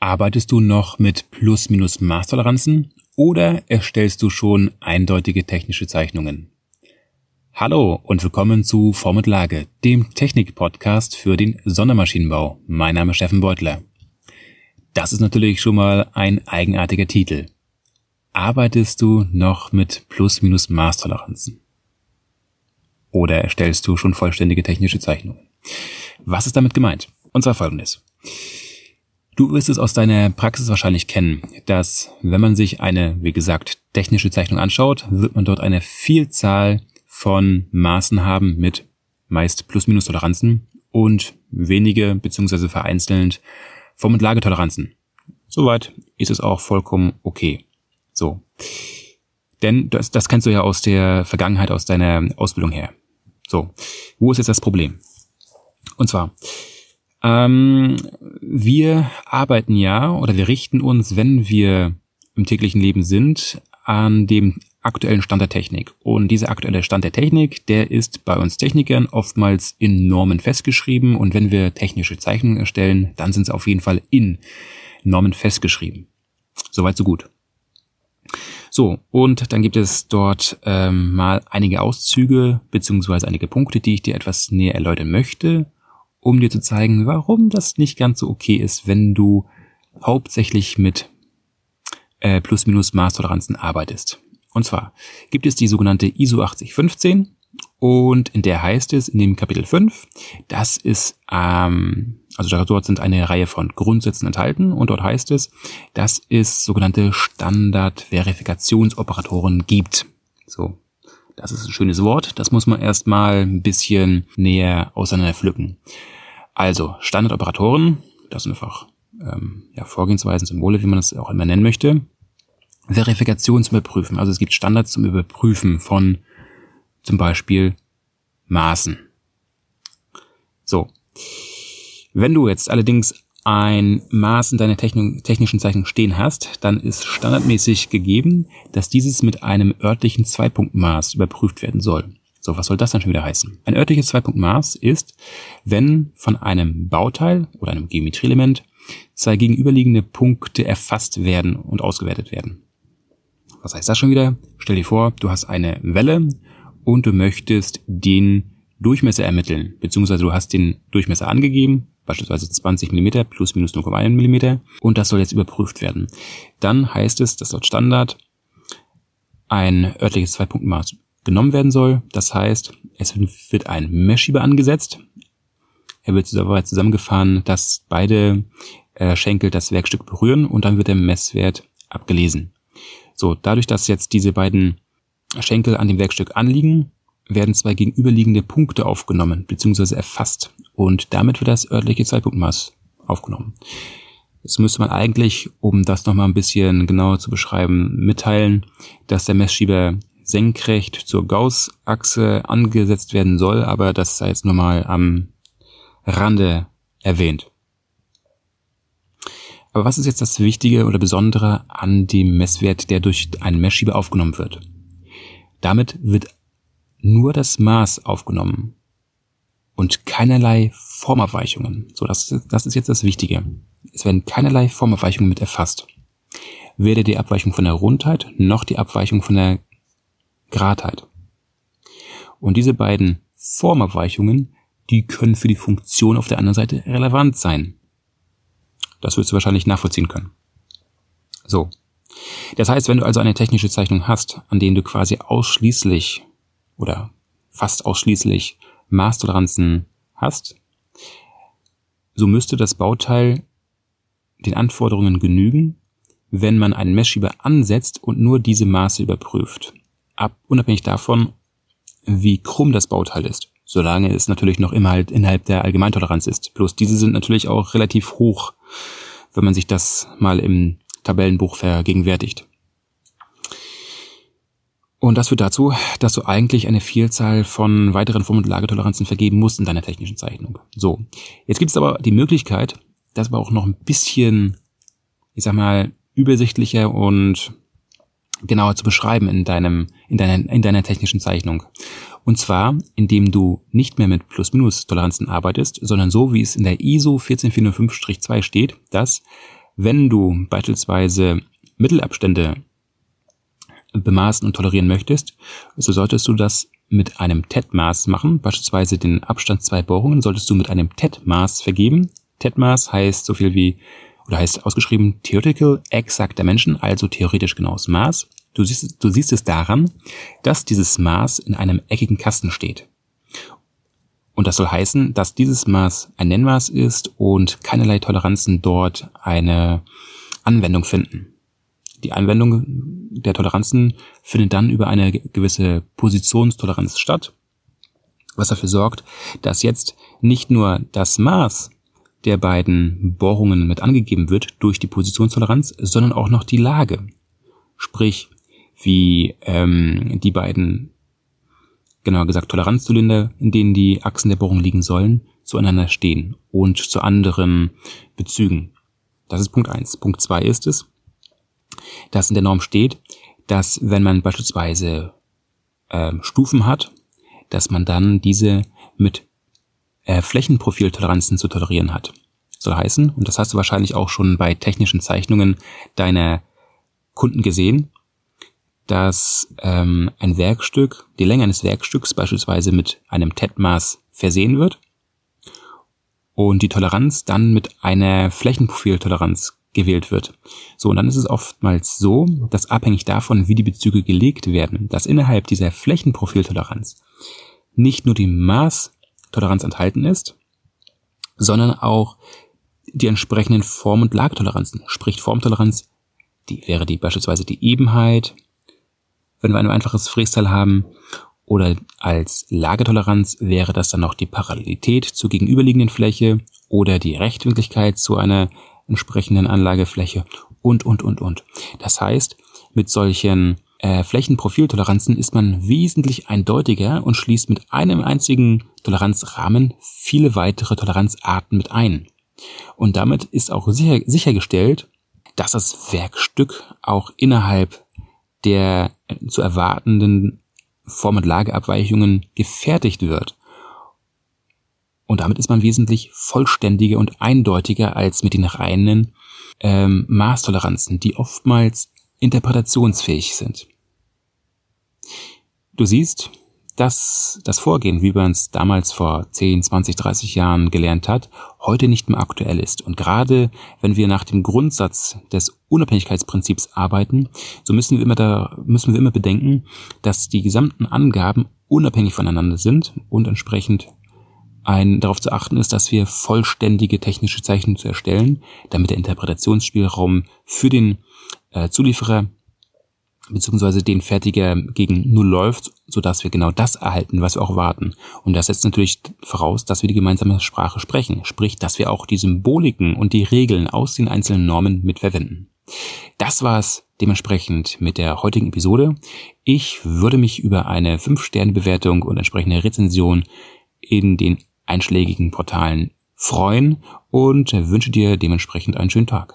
Arbeitest du noch mit Plus-Minus-Maß-Toleranzen oder erstellst du schon eindeutige technische Zeichnungen? Hallo und willkommen zu Form und Lage, dem Technik-Podcast für den Sondermaschinenbau. Mein Name ist Steffen Beutler. Das ist natürlich schon mal ein eigenartiger Titel. Arbeitest du noch mit Plus-Minus-Maß-Toleranzen? Oder erstellst du schon vollständige technische Zeichnungen? Was ist damit gemeint? Und zwar folgendes. Du wirst es aus deiner Praxis wahrscheinlich kennen, dass wenn man sich eine, wie gesagt, technische Zeichnung anschaut, wird man dort eine Vielzahl von Maßen haben mit meist Plus-Minus-Toleranzen und wenige beziehungsweise vereinzelt Form- und Lagetoleranzen. Soweit ist es auch vollkommen okay. So. Denn das, das kennst du ja aus der Vergangenheit, aus deiner Ausbildung her. So. Wo ist jetzt das Problem? Und zwar, ähm, wir arbeiten ja oder wir richten uns, wenn wir im täglichen Leben sind, an dem aktuellen Stand der Technik. Und dieser aktuelle Stand der Technik, der ist bei uns Technikern oftmals in Normen festgeschrieben. Und wenn wir technische Zeichnungen erstellen, dann sind sie auf jeden Fall in Normen festgeschrieben. Soweit so gut. So, und dann gibt es dort ähm, mal einige Auszüge beziehungsweise einige Punkte, die ich dir etwas näher erläutern möchte um dir zu zeigen, warum das nicht ganz so okay ist, wenn du hauptsächlich mit äh, Plus-Minus-Maßtoleranzen arbeitest. Und zwar gibt es die sogenannte ISO 8015 und in der heißt es in dem Kapitel 5, das ist, ähm, also dort sind eine Reihe von Grundsätzen enthalten und dort heißt es, dass es sogenannte Standard-Verifikationsoperatoren gibt. So, das ist ein schönes Wort, das muss man erstmal ein bisschen näher auseinander pflücken. Also, Standardoperatoren, das sind einfach ähm, ja, Vorgehensweisen, Symbole, wie man das auch immer nennen möchte. Verifikation zum Überprüfen. Also es gibt Standards zum Überprüfen von zum Beispiel Maßen. So. Wenn du jetzt allerdings ein Maß in deiner technischen Zeichnung stehen hast, dann ist standardmäßig gegeben, dass dieses mit einem örtlichen Zweipunktmaß überprüft werden soll. So, was soll das dann schon wieder heißen? Ein örtliches Zweipunktmaß ist, wenn von einem Bauteil oder einem Geometrieelement zwei gegenüberliegende Punkte erfasst werden und ausgewertet werden. Was heißt das schon wieder? Stell dir vor, du hast eine Welle und du möchtest den Durchmesser ermitteln, beziehungsweise du hast den Durchmesser angegeben, beispielsweise 20 mm plus minus 0,1 mm und das soll jetzt überprüft werden. Dann heißt es, dass laut Standard ein örtliches Zweipunktmaß genommen werden soll. Das heißt, es wird ein Messschieber angesetzt. Er wird dabei zusammengefahren, dass beide äh, Schenkel das Werkstück berühren und dann wird der Messwert abgelesen. So, dadurch, dass jetzt diese beiden Schenkel an dem Werkstück anliegen, werden zwei gegenüberliegende Punkte aufgenommen bzw. erfasst und damit wird das örtliche Zeitpunktmaß aufgenommen. Jetzt müsste man eigentlich, um das nochmal ein bisschen genauer zu beschreiben, mitteilen, dass der Messschieber senkrecht zur Gauss-Achse angesetzt werden soll, aber das sei jetzt nur mal am Rande erwähnt. Aber was ist jetzt das Wichtige oder Besondere an dem Messwert, der durch einen Messschieber aufgenommen wird? Damit wird nur das Maß aufgenommen und keinerlei Formabweichungen. So, das das ist jetzt das Wichtige. Es werden keinerlei Formabweichungen mit erfasst. Weder die Abweichung von der Rundheit noch die Abweichung von der Gradheit. Und diese beiden Formabweichungen, die können für die Funktion auf der anderen Seite relevant sein. Das wirst du wahrscheinlich nachvollziehen können. So. Das heißt, wenn du also eine technische Zeichnung hast, an denen du quasi ausschließlich oder fast ausschließlich Maßtoleranzen hast, so müsste das Bauteil den Anforderungen genügen, wenn man einen Messschieber ansetzt und nur diese Maße überprüft. Ab, unabhängig davon, wie krumm das Bauteil ist. Solange es natürlich noch immer halt innerhalb der Allgemeintoleranz ist. Bloß diese sind natürlich auch relativ hoch, wenn man sich das mal im Tabellenbuch vergegenwärtigt. Und das führt dazu, dass du eigentlich eine Vielzahl von weiteren Form- und Lagetoleranzen vergeben musst in deiner technischen Zeichnung. So, jetzt gibt es aber die Möglichkeit, das aber auch noch ein bisschen, ich sag mal, übersichtlicher und genauer zu beschreiben in deinem, in deiner, in deiner technischen Zeichnung. Und zwar, indem du nicht mehr mit Plus-Minus-Toleranzen arbeitest, sondern so, wie es in der ISO 14405-2 steht, dass Wenn du beispielsweise Mittelabstände bemaßen und tolerieren möchtest, so solltest du das mit einem TED-Maß machen, beispielsweise den Abstand zwei Bohrungen solltest du mit einem TED-Maß vergeben. TED-Maß heißt so viel wie, oder heißt ausgeschrieben Theoretical Exact Dimension, also theoretisch genaues Maß. Du siehst, du siehst es daran, dass dieses Maß in einem eckigen Kasten steht. Und das soll heißen, dass dieses Maß ein Nennmaß ist und keinerlei Toleranzen dort eine Anwendung finden. Die Anwendung der Toleranzen findet dann über eine gewisse Positionstoleranz statt, was dafür sorgt, dass jetzt nicht nur das Maß der beiden Bohrungen mit angegeben wird durch die Positionstoleranz, sondern auch noch die Lage. Sprich, wie ähm, die beiden, genauer gesagt Toleranzzylinder, in denen die Achsen der Bohrung liegen sollen, zueinander stehen und zu anderen Bezügen. Das ist Punkt eins. Punkt zwei ist es, dass in der Norm steht, dass wenn man beispielsweise äh, Stufen hat, dass man dann diese mit äh, Flächenprofiltoleranzen zu tolerieren hat. Soll heißen, und das hast du wahrscheinlich auch schon bei technischen Zeichnungen deiner Kunden gesehen, dass ähm, ein Werkstück, die Länge eines Werkstücks beispielsweise mit einem TED-Maß versehen wird und die Toleranz dann mit einer Flächenprofiltoleranz gewählt wird. So, und dann ist es oftmals so, dass abhängig davon, wie die Bezüge gelegt werden, dass innerhalb dieser Flächenprofiltoleranz nicht nur die Maßtoleranz enthalten ist, sondern auch die entsprechenden Form- und Lagetoleranzen. Sprich Formtoleranz, die wäre die beispielsweise die Ebenheit, wenn wir ein einfaches Frästeil haben, oder als Lagetoleranz wäre das dann noch die Parallelität zur gegenüberliegenden Fläche oder die Rechtwinkligkeit zu einer entsprechenden Anlagefläche und, und, und, und. Das heißt, mit solchen äh, Flächenprofiltoleranzen ist man wesentlich eindeutiger und schließt mit einem einzigen Toleranzrahmen viele weitere Toleranzarten mit ein. Und damit ist auch sicher, sichergestellt, dass das Werkstück auch innerhalb der zu erwartenden Form- und Lageabweichungen gefertigt wird und damit ist man wesentlich vollständiger und eindeutiger als mit den reinen ähm, Maßtoleranzen, die oftmals interpretationsfähig sind. Du siehst, dass das Vorgehen, wie man es damals vor 10, 20, 30 Jahren gelernt hat, heute nicht mehr aktuell ist. Und gerade wenn wir nach dem Grundsatz des Unabhängigkeitsprinzips arbeiten, so müssen wir immer da, müssen wir immer bedenken, dass die gesamten Angaben unabhängig voneinander sind und entsprechend ein, darauf zu achten ist, dass wir vollständige technische Zeichnungen zu erstellen, damit der Interpretationsspielraum für den äh, Zulieferer beziehungsweise den Fertiger gegen Null läuft, so dass wir genau das erhalten, was wir auch warten. Und das setzt natürlich voraus, dass wir die gemeinsame Sprache sprechen, sprich, dass wir auch die Symboliken und die Regeln aus den einzelnen Normen mitverwenden. Das war's dementsprechend mit der heutigen Episode. Ich würde mich über eine 5-Sterne-Bewertung und entsprechende Rezension in den einschlägigen Portalen freuen und wünsche dir dementsprechend einen schönen Tag.